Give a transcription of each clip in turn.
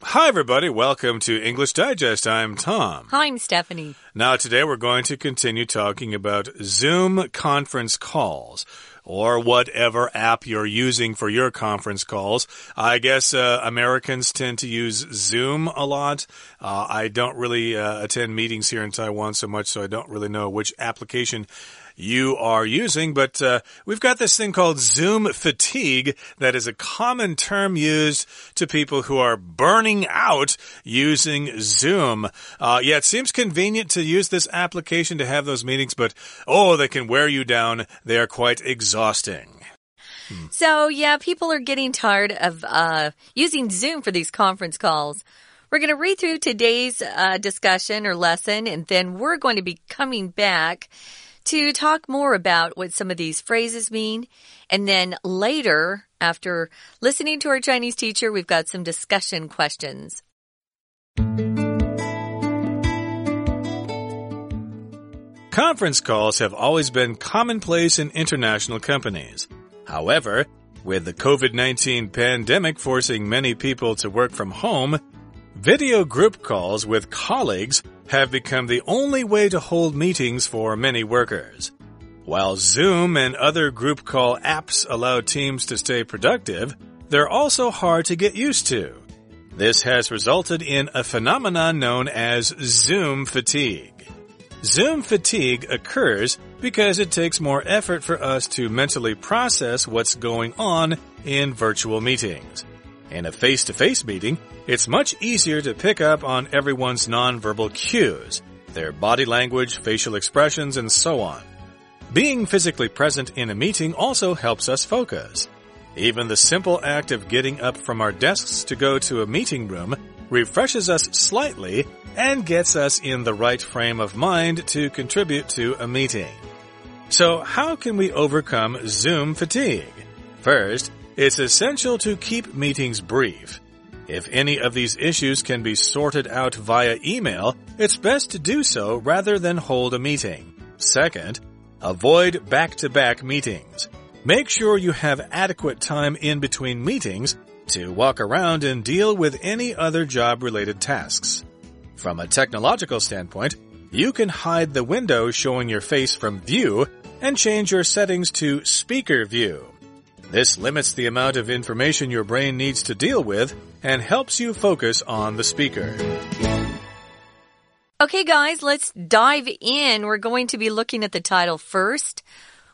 Hi, everybody. Welcome to English Digest. I'm Tom. Hi, I'm Stephanie. Now, today we're going to continue talking about Zoom conference calls or whatever app you're using for your conference calls. I guess uh, Americans tend to use Zoom a lot. Uh, I don't really uh, attend meetings here in Taiwan so much, so I don't really know which application you are using, but uh, we've got this thing called Zoom fatigue that is a common term used to people who are burning out using Zoom. Uh, yeah, it seems convenient to use this application to have those meetings, but oh, they can wear you down. They are quite exhausting. So, yeah, people are getting tired of uh, using Zoom for these conference calls. We're going to read through today's uh, discussion or lesson, and then we're going to be coming back to talk more about what some of these phrases mean. And then later, after listening to our Chinese teacher, we've got some discussion questions. Conference calls have always been commonplace in international companies. However, with the COVID 19 pandemic forcing many people to work from home, video group calls with colleagues have become the only way to hold meetings for many workers. While Zoom and other group call apps allow teams to stay productive, they're also hard to get used to. This has resulted in a phenomenon known as Zoom fatigue. Zoom fatigue occurs because it takes more effort for us to mentally process what's going on in virtual meetings. In a face to face meeting, it's much easier to pick up on everyone's nonverbal cues, their body language, facial expressions, and so on. Being physically present in a meeting also helps us focus. Even the simple act of getting up from our desks to go to a meeting room refreshes us slightly and gets us in the right frame of mind to contribute to a meeting. So how can we overcome Zoom fatigue? First, it's essential to keep meetings brief. If any of these issues can be sorted out via email, it's best to do so rather than hold a meeting. Second, avoid back-to-back meetings. Make sure you have adequate time in between meetings to walk around and deal with any other job-related tasks. From a technological standpoint, you can hide the window showing your face from view and change your settings to speaker view. This limits the amount of information your brain needs to deal with and helps you focus on the speaker. Okay, guys, let's dive in. We're going to be looking at the title first.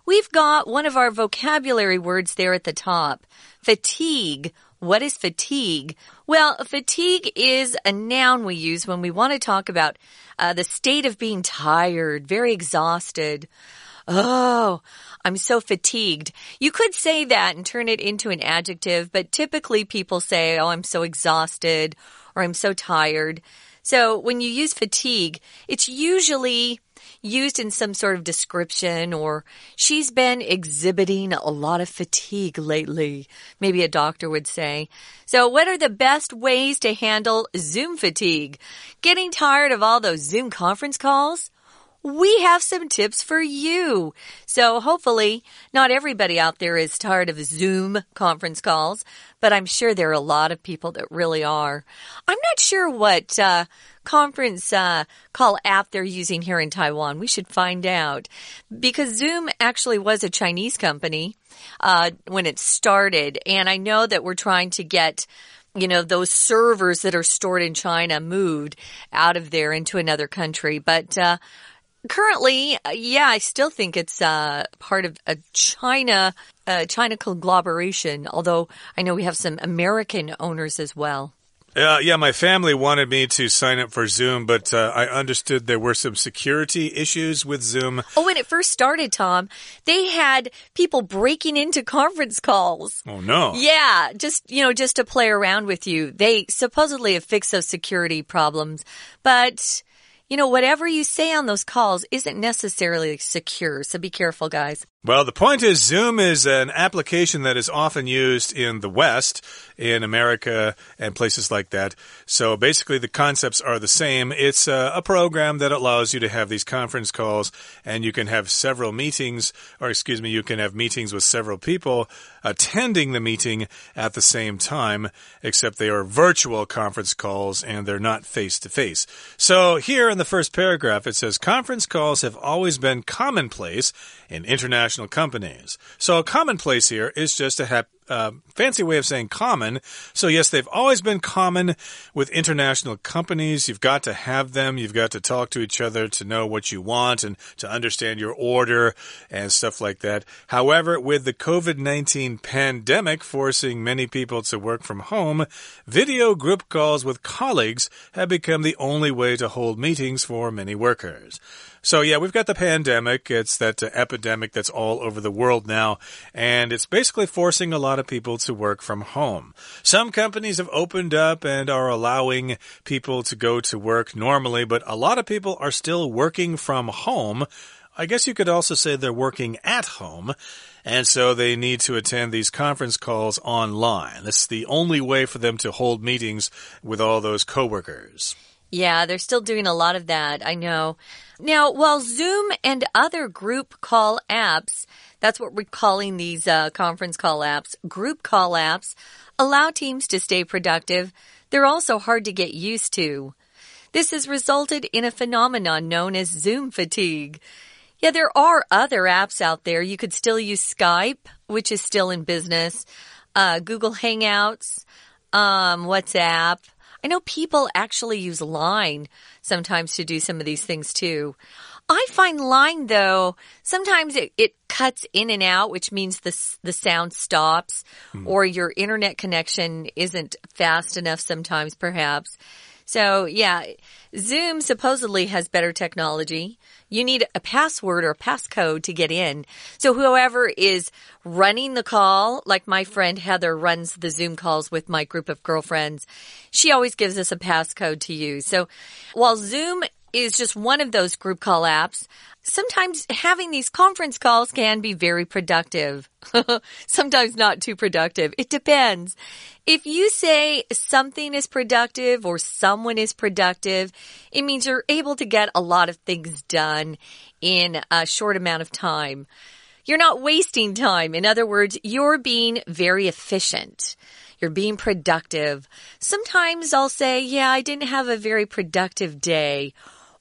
We've got one of our vocabulary words there at the top fatigue. What is fatigue? Well, fatigue is a noun we use when we want to talk about uh, the state of being tired, very exhausted. Oh, I'm so fatigued. You could say that and turn it into an adjective, but typically people say, oh, I'm so exhausted or I'm so tired. So when you use fatigue, it's usually used in some sort of description or she's been exhibiting a lot of fatigue lately, maybe a doctor would say. So what are the best ways to handle Zoom fatigue? Getting tired of all those Zoom conference calls? We have some tips for you. So hopefully not everybody out there is tired of Zoom conference calls, but I'm sure there are a lot of people that really are. I'm not sure what, uh, conference uh, call app they're using here in Taiwan. We should find out because Zoom actually was a Chinese company uh, when it started, and I know that we're trying to get you know, those servers that are stored in China moved out of there into another country. But uh, currently, uh, yeah, I still think it's uh, part of a China uh, China conglomeration. Although I know we have some American owners as well. Uh, yeah, my family wanted me to sign up for Zoom, but uh, I understood there were some security issues with Zoom. Oh, when it first started, Tom, they had people breaking into conference calls. Oh, no. Yeah, just, you know, just to play around with you. They supposedly have fixed those security problems, but you know, whatever you say on those calls isn't necessarily secure, so be careful, guys. Well, the point is, Zoom is an application that is often used in the West, in America, and places like that. So basically, the concepts are the same. It's a, a, program that allows you to have these conference calls, and you can have several meetings, or excuse me, you can have meetings with several people attending the meeting at the same time, except they are virtual conference calls and they're not face to face. So here in the first paragraph, it says conference calls have always been commonplace in international companies. So a commonplace here is just to have uh, fancy way of saying common. So, yes, they've always been common with international companies. You've got to have them. You've got to talk to each other to know what you want and to understand your order and stuff like that. However, with the COVID 19 pandemic forcing many people to work from home, video group calls with colleagues have become the only way to hold meetings for many workers. So, yeah, we've got the pandemic. It's that uh, epidemic that's all over the world now, and it's basically forcing a lot of people to work from home. Some companies have opened up and are allowing people to go to work normally, but a lot of people are still working from home. I guess you could also say they're working at home. And so they need to attend these conference calls online. That's the only way for them to hold meetings with all those coworkers. Yeah, they're still doing a lot of that. I know. Now, while Zoom and other group call apps, that's what we're calling these uh, conference call apps, group call apps, allow teams to stay productive, they're also hard to get used to. This has resulted in a phenomenon known as Zoom fatigue. Yeah, there are other apps out there. You could still use Skype, which is still in business, uh, Google Hangouts, um, WhatsApp. I know people actually use Line sometimes to do some of these things too. I find line though, sometimes it, it cuts in and out, which means the, the sound stops mm. or your internet connection isn't fast enough sometimes perhaps. So yeah, Zoom supposedly has better technology. You need a password or passcode to get in. So whoever is running the call, like my friend Heather runs the Zoom calls with my group of girlfriends, she always gives us a passcode to use. So while Zoom is just one of those group call apps. Sometimes having these conference calls can be very productive. Sometimes not too productive. It depends. If you say something is productive or someone is productive, it means you're able to get a lot of things done in a short amount of time. You're not wasting time. In other words, you're being very efficient. You're being productive. Sometimes I'll say, yeah, I didn't have a very productive day.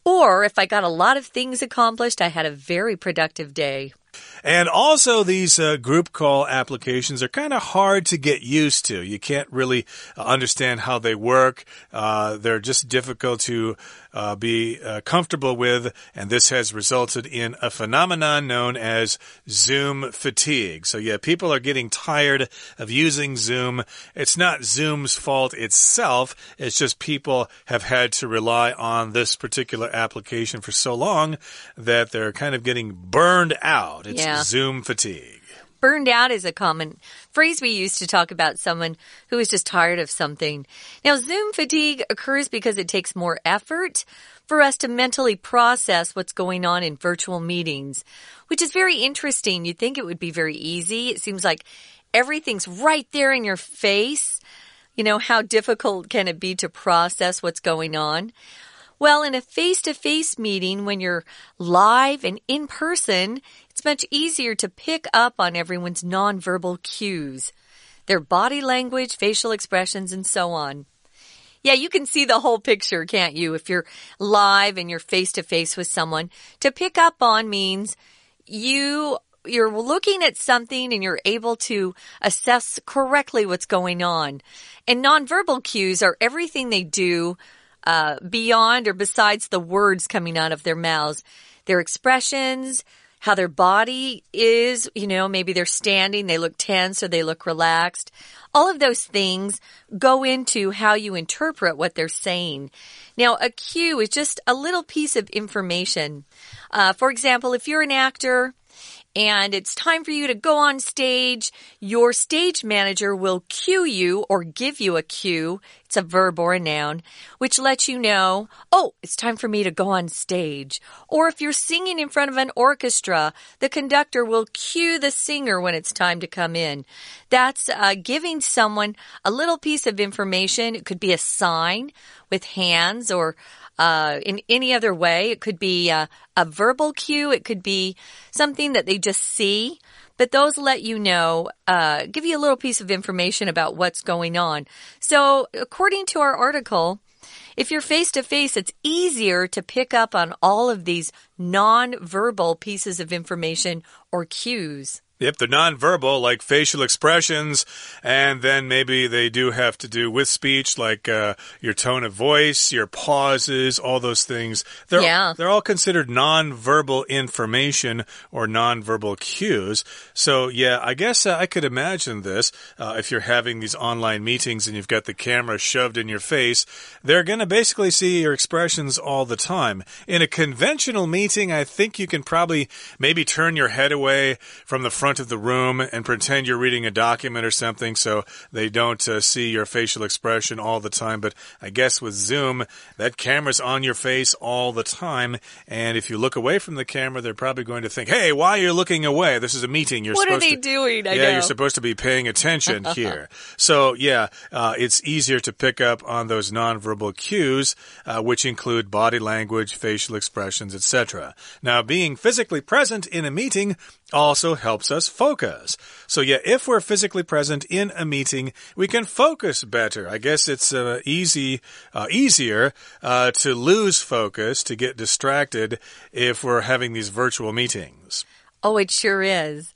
Or if I got a lot of things accomplished, I had a very productive day. And also, these uh, group call applications are kind of hard to get used to. You can't really uh, understand how they work. Uh, they're just difficult to uh, be uh, comfortable with, and this has resulted in a phenomenon known as Zoom fatigue. So, yeah, people are getting tired of using Zoom. It's not Zoom's fault itself, it's just people have had to rely on this particular application for so long that they're kind of getting burned out. It's yeah. Zoom fatigue. Burned out is a common phrase we use to talk about someone who is just tired of something. Now, Zoom fatigue occurs because it takes more effort for us to mentally process what's going on in virtual meetings, which is very interesting. You'd think it would be very easy. It seems like everything's right there in your face. You know, how difficult can it be to process what's going on? Well, in a face to face meeting, when you're live and in person, it's much easier to pick up on everyone's nonverbal cues, their body language, facial expressions, and so on. Yeah, you can see the whole picture, can't you? If you're live and you're face to face with someone, to pick up on means you you're looking at something and you're able to assess correctly what's going on. And nonverbal cues are everything they do uh, beyond or besides the words coming out of their mouths. Their expressions, how their body is, you know, maybe they're standing, they look tense or they look relaxed. All of those things go into how you interpret what they're saying. Now, a cue is just a little piece of information. Uh, for example, if you're an actor and it's time for you to go on stage. Your stage manager will cue you or give you a cue. It's a verb or a noun, which lets you know, oh, it's time for me to go on stage. Or if you're singing in front of an orchestra, the conductor will cue the singer when it's time to come in. That's uh, giving someone a little piece of information. It could be a sign with hands or uh, in any other way. It could be a, a verbal cue. It could be something that they just see. But those let you know, uh, give you a little piece of information about what's going on. So, according to our article, if you're face to face, it's easier to pick up on all of these non-verbal pieces of information or cues. Yep, they're nonverbal, like facial expressions, and then maybe they do have to do with speech, like uh, your tone of voice, your pauses, all those things. They're, yeah. they're all considered nonverbal information or nonverbal cues. So, yeah, I guess uh, I could imagine this. Uh, if you're having these online meetings and you've got the camera shoved in your face, they're going to basically see your expressions all the time. In a conventional meeting, I think you can probably maybe turn your head away from the front of the room and pretend you're reading a document or something so they don't uh, see your facial expression all the time. But I guess with Zoom, that camera's on your face all the time. And if you look away from the camera, they're probably going to think, hey, why are you looking away? This is a meeting. You're what supposed are they to, doing? I yeah, know. you're supposed to be paying attention here. so, yeah, uh, it's easier to pick up on those nonverbal cues, uh, which include body language, facial expressions, etc. Now, being physically present in a meeting also helps us focus. So, yeah, if we're physically present in a meeting, we can focus better. I guess it's uh, easy, uh, easier uh, to lose focus, to get distracted if we're having these virtual meetings. Oh, it sure is.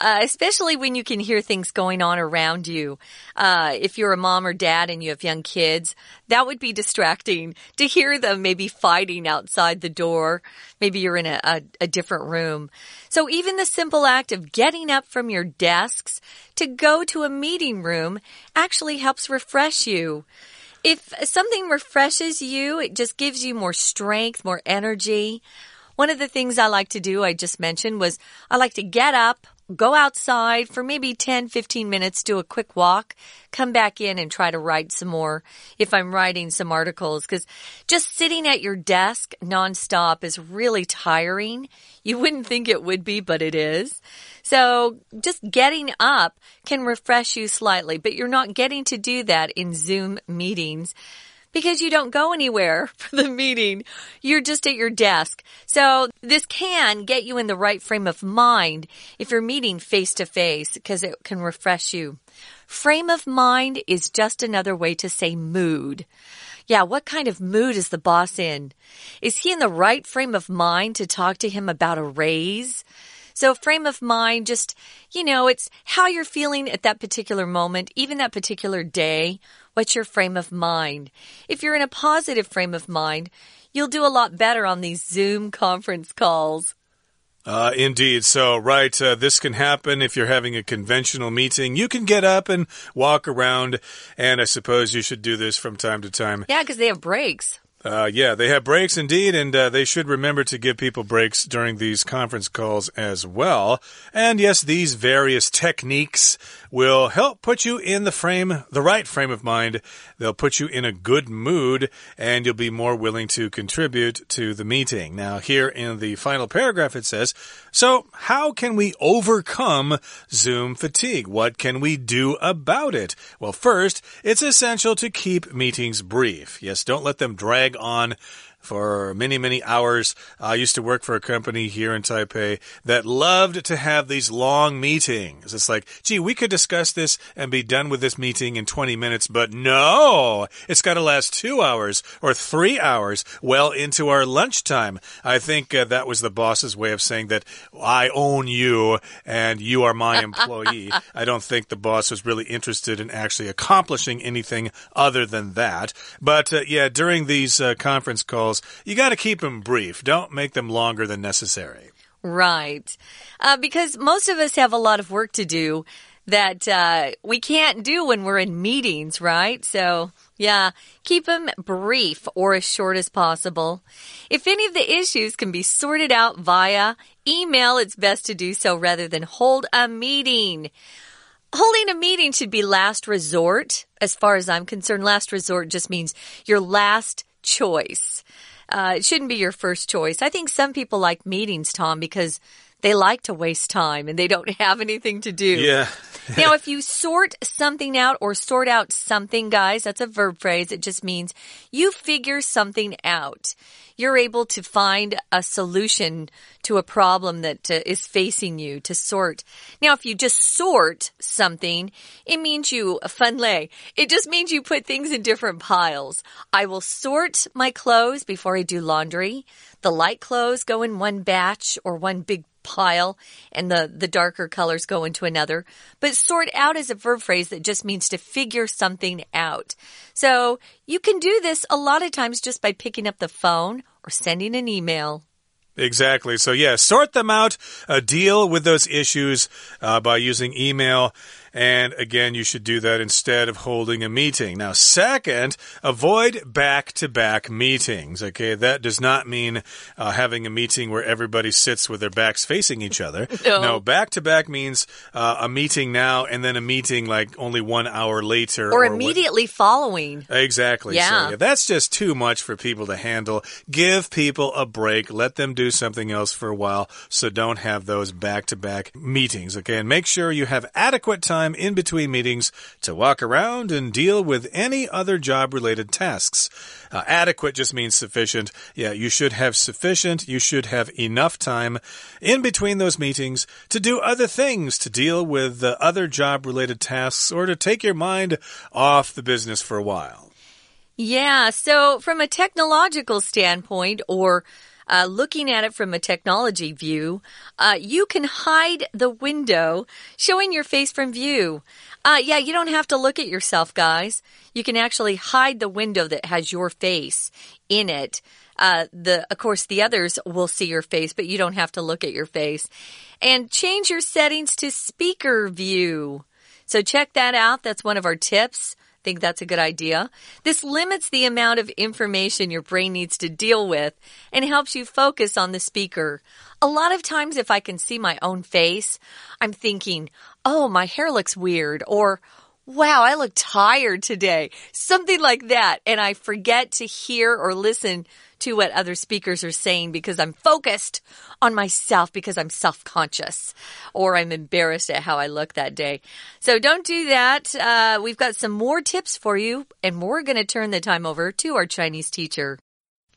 Uh, especially when you can hear things going on around you. Uh, if you're a mom or dad and you have young kids, that would be distracting to hear them maybe fighting outside the door. Maybe you're in a, a, a different room. So even the simple act of getting up from your desks to go to a meeting room actually helps refresh you. If something refreshes you, it just gives you more strength, more energy. One of the things I like to do, I just mentioned, was I like to get up, go outside for maybe 10, 15 minutes, do a quick walk, come back in and try to write some more if I'm writing some articles. Cause just sitting at your desk nonstop is really tiring. You wouldn't think it would be, but it is. So just getting up can refresh you slightly, but you're not getting to do that in Zoom meetings because you don't go anywhere for the meeting. You're just at your desk. So this can get you in the right frame of mind if you're meeting face to face because it can refresh you. Frame of mind is just another way to say mood. Yeah, what kind of mood is the boss in? Is he in the right frame of mind to talk to him about a raise? So frame of mind, just, you know, it's how you're feeling at that particular moment, even that particular day. What's your frame of mind? If you're in a positive frame of mind, you'll do a lot better on these Zoom conference calls. Uh, indeed. So, right, uh, this can happen if you're having a conventional meeting. You can get up and walk around, and I suppose you should do this from time to time. Yeah, because they have breaks. Uh, yeah, they have breaks indeed, and uh, they should remember to give people breaks during these conference calls as well. And yes, these various techniques will help put you in the frame, the right frame of mind. They'll put you in a good mood, and you'll be more willing to contribute to the meeting. Now, here in the final paragraph, it says, So, how can we overcome Zoom fatigue? What can we do about it? Well, first, it's essential to keep meetings brief. Yes, don't let them drag on for many, many hours. I used to work for a company here in Taipei that loved to have these long meetings. It's like, gee, we could discuss this and be done with this meeting in 20 minutes, but no, it's got to last two hours or three hours well into our lunchtime. I think uh, that was the boss's way of saying that I own you and you are my employee. I don't think the boss was really interested in actually accomplishing anything other than that. But uh, yeah, during these uh, conference calls, you got to keep them brief. Don't make them longer than necessary. Right. Uh, because most of us have a lot of work to do. that uh, we can't do when we're in meetings, right? So, yeah, keep them brief or as short as possible. If any of the issues can be sorted out via email, it's best to do so rather than hold a meeting. Holding a meeting should be last resort. As far as I'm concerned, last resort just means your last choice. Uh, it shouldn't be your first choice. I think some people like meetings, Tom, because they like to waste time and they don't have anything to do. Yeah. now, if you sort something out or sort out something, guys, that's a verb phrase. It just means you figure something out you're able to find a solution to a problem that uh, is facing you to sort. Now, if you just sort something, it means you lay. It just means you put things in different piles. I will sort my clothes before I do laundry. The light clothes go in one batch or one big pile and the, the darker colors go into another. But sort out is a verb phrase that just means to figure something out. So you can do this a lot of times just by picking up the phone or sending an email. Exactly. So, yeah, sort them out, uh, deal with those issues uh, by using email. And again, you should do that instead of holding a meeting. Now, second, avoid back to back meetings. Okay, that does not mean uh, having a meeting where everybody sits with their backs facing each other. No, back to back means uh, a meeting now and then a meeting like only one hour later. Or, or immediately what... following. Exactly. Yeah. So, yeah. That's just too much for people to handle. Give people a break. Let them do something else for a while. So don't have those back to back meetings. Okay, and make sure you have adequate time time in between meetings to walk around and deal with any other job related tasks. Uh, adequate just means sufficient. Yeah, you should have sufficient, you should have enough time in between those meetings to do other things, to deal with uh, other job related tasks, or to take your mind off the business for a while. Yeah, so from a technological standpoint, or uh, looking at it from a technology view, uh, you can hide the window showing your face from view. Uh, yeah, you don't have to look at yourself, guys. You can actually hide the window that has your face in it. Uh, the, of course, the others will see your face, but you don't have to look at your face. And change your settings to speaker view. So check that out. That's one of our tips think that's a good idea. This limits the amount of information your brain needs to deal with and helps you focus on the speaker. A lot of times, if I can see my own face, I'm thinking, oh, my hair looks weird, or wow, I look tired today. Something like that. And I forget to hear or listen to what other speakers are saying because I'm focused on myself because I'm self conscious or I'm embarrassed at how I look that day. So don't do that. Uh, we've got some more tips for you, and we're going to turn the time over to our Chinese teacher.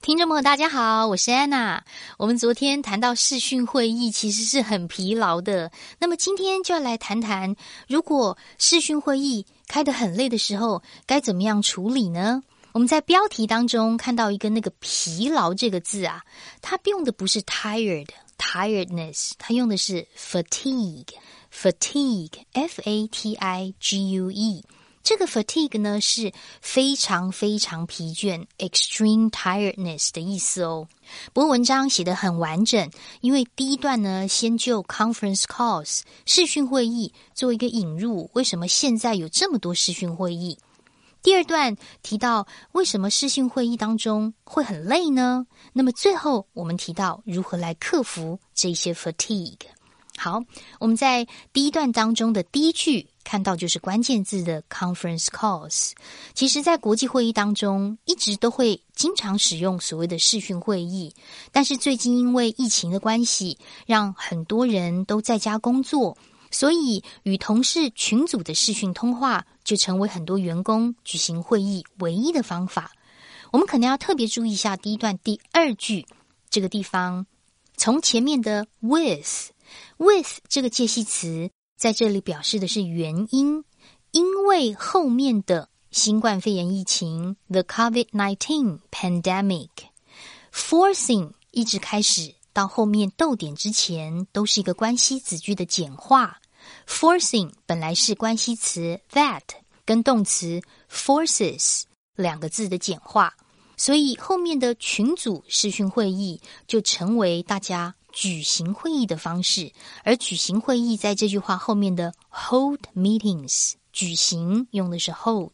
听众朋友，大家好，我是安娜。我们昨天谈到视讯会议其实是很疲劳的，那么今天就要来谈谈，如果视讯会议开得很累的时候，该怎么样处理呢？我们在标题当中看到一个那个疲劳这个字啊，它用的不是 tired tiredness，它用的是 fatigue fatigue f a t i g u e。这个 fatigue 呢是非常非常疲倦 extreme tiredness 的意思哦。不过文章写得很完整，因为第一段呢先就 conference calls 视讯会议做一个引入，为什么现在有这么多视讯会议？第二段提到为什么视讯会议当中会很累呢？那么最后我们提到如何来克服这些 fatigue。好，我们在第一段当中的第一句看到就是关键字的 conference calls。其实，在国际会议当中，一直都会经常使用所谓的视讯会议，但是最近因为疫情的关系，让很多人都在家工作。所以，与同事群组的视讯通话就成为很多员工举行会议唯一的方法。我们可能要特别注意一下第一段第二句这个地方，从前面的 with With 这个介系词在这里表示的是原因，因为后面的新冠肺炎疫情 the COVID nineteen pandemic，forcing 一直开始到后面逗点之前都是一个关系子句的简化。Forcing 本来是关系词 that 跟动词 forces 两个字的简化，所以后面的群组视讯会议就成为大家举行会议的方式，而举行会议在这句话后面的 hold meetings，举行用的是 hold。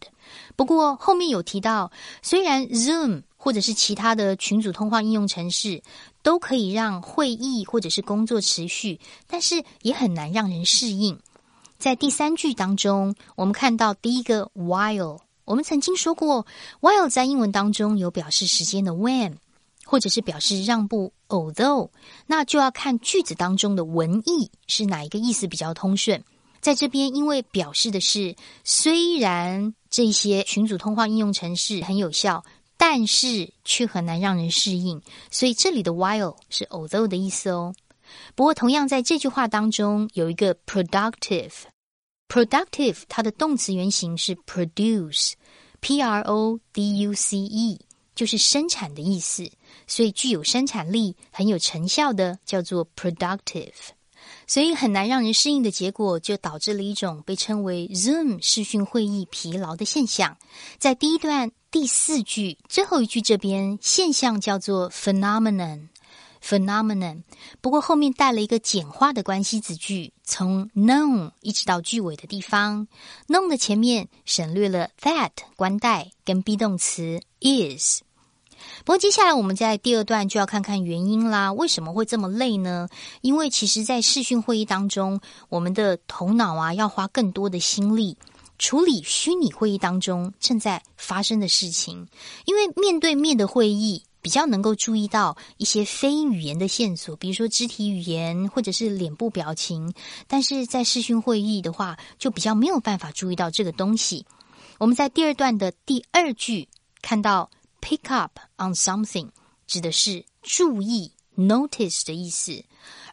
不过后面有提到，虽然 Zoom 或者是其他的群组通话应用程式都可以让会议或者是工作持续，但是也很难让人适应。在第三句当中，我们看到第一个 while，我们曾经说过，while 在英文当中有表示时间的 when。或者是表示让步，although，那就要看句子当中的文意是哪一个意思比较通顺。在这边，因为表示的是虽然这些群组通话应用程式很有效，但是却很难让人适应，所以这里的 while 是 although 的意思哦。不过，同样在这句话当中有一个 productive，productive 它的动词原形是 produce，p r o d u c e，就是生产的意思。所以具有生产力、很有成效的叫做 productive，所以很难让人适应的结果，就导致了一种被称为 Zoom 视讯会议疲劳的现象。在第一段第四句最后一句这边，现象叫做 phenomenon，phenomenon。不过后面带了一个简化的关系子句，从 known 一直到句尾的地方，known 的前面省略了 that 关代跟 be 动词 is。不过接下来我们在第二段就要看看原因啦。为什么会这么累呢？因为其实，在视讯会议当中，我们的头脑啊要花更多的心力处理虚拟会议当中正在发生的事情。因为面对面的会议比较能够注意到一些非语言的线索，比如说肢体语言或者是脸部表情。但是在视讯会议的话，就比较没有办法注意到这个东西。我们在第二段的第二句看到。Pick up on something 指的是注意 notice 的意思，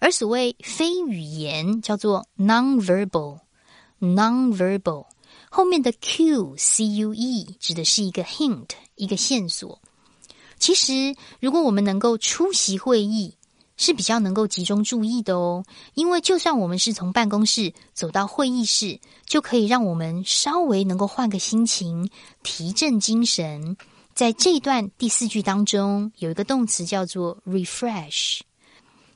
而所谓非语言叫做 nonverbal，nonverbal 后面的 cue c u e 指的是一个 hint 一个线索。其实，如果我们能够出席会议，是比较能够集中注意的哦，因为就算我们是从办公室走到会议室，就可以让我们稍微能够换个心情，提振精神。在这一段第四句当中，有一个动词叫做 refresh，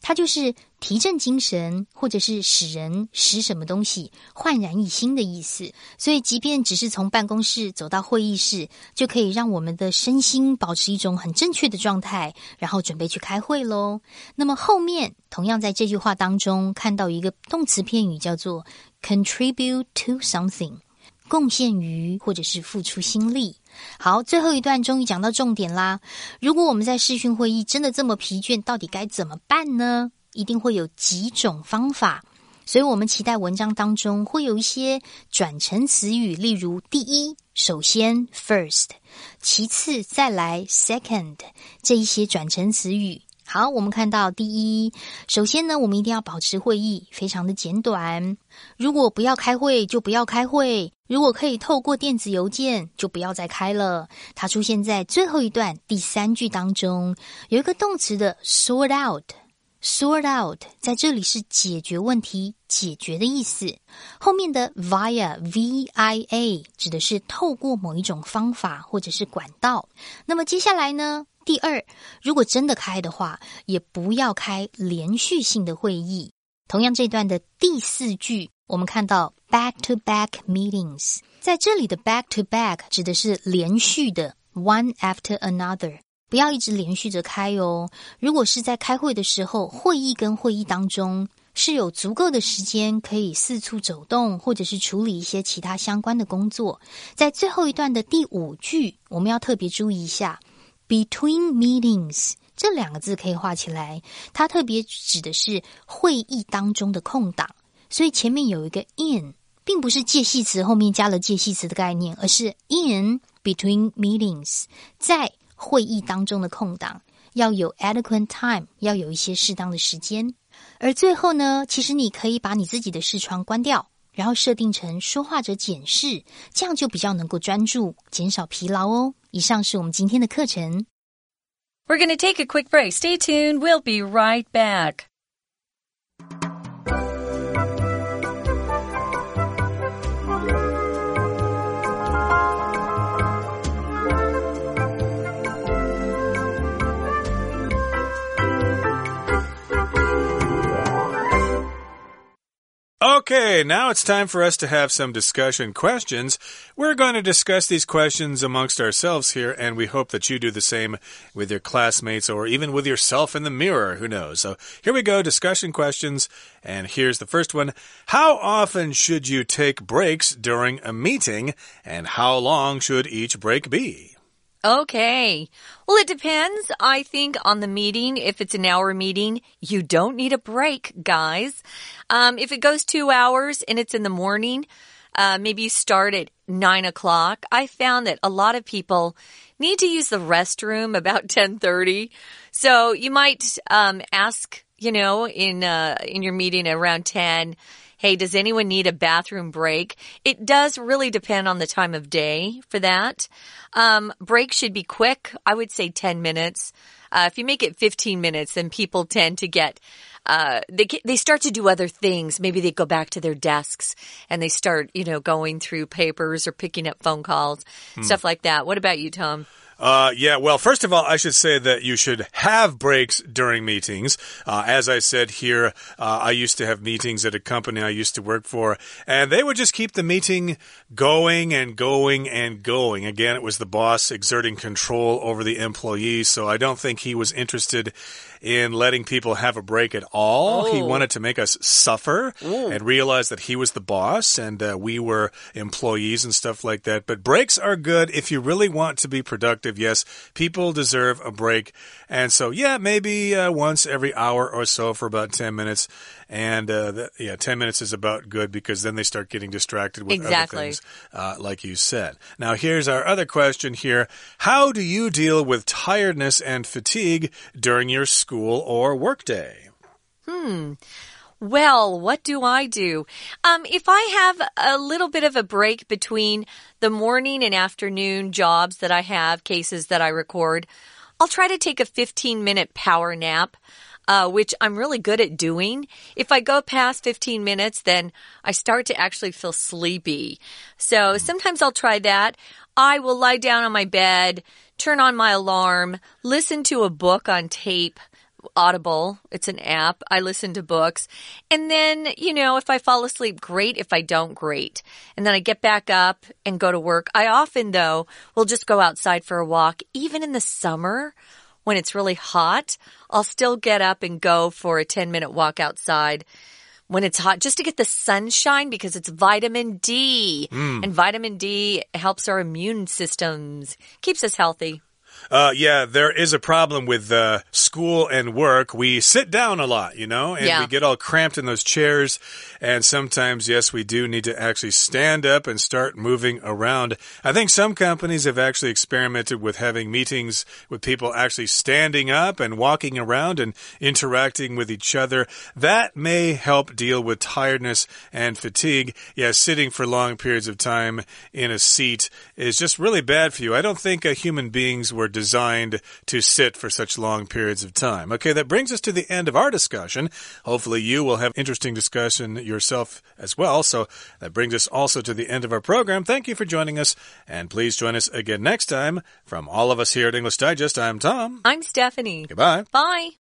它就是提振精神，或者是使人使什么东西焕然一新的意思。所以，即便只是从办公室走到会议室，就可以让我们的身心保持一种很正确的状态，然后准备去开会喽。那么后面同样在这句话当中看到一个动词片语叫做 contribute to something，贡献于或者是付出心力。好，最后一段终于讲到重点啦。如果我们在视讯会议真的这么疲倦，到底该怎么办呢？一定会有几种方法，所以我们期待文章当中会有一些转成词语，例如第一，首先 first，其次再来 second 这一些转成词语。好，我们看到第一，首先呢，我们一定要保持会议非常的简短。如果不要开会，就不要开会；如果可以透过电子邮件，就不要再开了。它出现在最后一段第三句当中，有一个动词的 sort out Sort out 在这里是解决问题、解决的意思。后面的 via v i a 指的是透过某一种方法或者是管道。那么接下来呢？第二，如果真的开的话，也不要开连续性的会议。同样，这段的第四句，我们看到 back to back meetings，在这里的 back to back 指的是连续的 one after another，不要一直连续着开哦。如果是在开会的时候，会议跟会议当中是有足够的时间可以四处走动，或者是处理一些其他相关的工作。在最后一段的第五句，我们要特别注意一下。Between meetings 这两个字可以画起来，它特别指的是会议当中的空档，所以前面有一个 in，并不是介系词后面加了介系词的概念，而是 in between meetings，在会议当中的空档要有 adequate time，要有一些适当的时间。而最后呢，其实你可以把你自己的视窗关掉，然后设定成说话者检视，这样就比较能够专注，减少疲劳哦。以上是我们今天的课程。We're going to take a quick break. Stay tuned. We'll be right back. Okay, now it's time for us to have some discussion questions. We're going to discuss these questions amongst ourselves here, and we hope that you do the same with your classmates or even with yourself in the mirror. Who knows? So here we go discussion questions. And here's the first one How often should you take breaks during a meeting, and how long should each break be? Okay. Well, it depends, I think, on the meeting. If it's an hour meeting, you don't need a break, guys. Um, if it goes two hours and it's in the morning, uh, maybe you start at nine o'clock. I found that a lot of people need to use the restroom about 1030. So you might, um, ask, you know, in, uh, in your meeting around 10, hey, does anyone need a bathroom break? It does really depend on the time of day for that. Um, break should be quick. I would say 10 minutes. Uh, if you make it 15 minutes, then people tend to get, uh, they they start to do other things. Maybe they go back to their desks and they start, you know, going through papers or picking up phone calls, hmm. stuff like that. What about you, Tom? Uh, yeah, well, first of all, I should say that you should have breaks during meetings. Uh, as I said here, uh, I used to have meetings at a company I used to work for, and they would just keep the meeting going and going and going. Again, it was the boss exerting control over the employees, so I don't think he was interested in letting people have a break at all. Oh. He wanted to make us suffer Ooh. and realize that he was the boss and uh, we were employees and stuff like that. But breaks are good if you really want to be productive. Yes, people deserve a break. And so, yeah, maybe uh, once every hour or so for about 10 minutes. And uh, the, yeah, 10 minutes is about good because then they start getting distracted with exactly. other things, uh, like you said. Now, here's our other question here How do you deal with tiredness and fatigue during your school or workday? Hmm. Well, what do I do? Um, if I have a little bit of a break between the morning and afternoon jobs that I have, cases that I record, I'll try to take a 15 minute power nap uh, which I'm really good at doing. If I go past 15 minutes, then I start to actually feel sleepy. So sometimes I'll try that. I will lie down on my bed, turn on my alarm, listen to a book on tape. Audible. It's an app. I listen to books. And then, you know, if I fall asleep, great. If I don't, great. And then I get back up and go to work. I often, though, will just go outside for a walk. Even in the summer, when it's really hot, I'll still get up and go for a 10 minute walk outside when it's hot just to get the sunshine because it's vitamin D. Mm. And vitamin D helps our immune systems, keeps us healthy. Uh, yeah, there is a problem with uh, school and work. We sit down a lot, you know, and yeah. we get all cramped in those chairs. And sometimes, yes, we do need to actually stand up and start moving around. I think some companies have actually experimented with having meetings with people actually standing up and walking around and interacting with each other. That may help deal with tiredness and fatigue. Yeah, sitting for long periods of time in a seat is just really bad for you. I don't think uh, human beings were designed to sit for such long periods of time. Okay, that brings us to the end of our discussion. Hopefully, you will have interesting discussion yourself as well. So that brings us also to the end of our program. Thank you for joining us, and please join us again next time. From all of us here at English Digest, I'm Tom. I'm Stephanie. Goodbye. Bye.